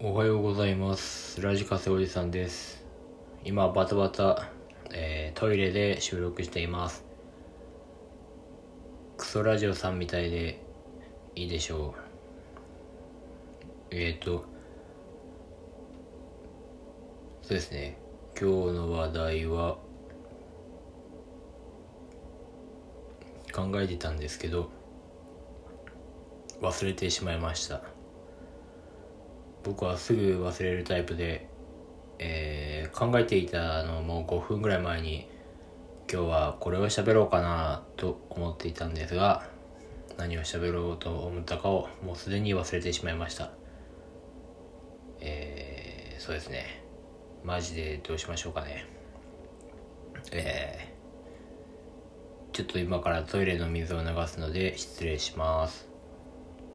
おはようございます。ラジカセおじさんです。今、バタバタ、えートイレで収録しています。クソラジオさんみたいでいいでしょう。えっ、ー、と、そうですね。今日の話題は、考えてたんですけど、忘れてしまいました。僕はすぐ忘れるタイプで、えー考えていたのも5分ぐらい前に今日はこれを喋ろうかなと思っていたんですが何を喋ろうと思ったかをもうすでに忘れてしまいました。えー、そうですね。マジでどうしましょうかね。えー、ちょっと今からトイレの水を流すので失礼します。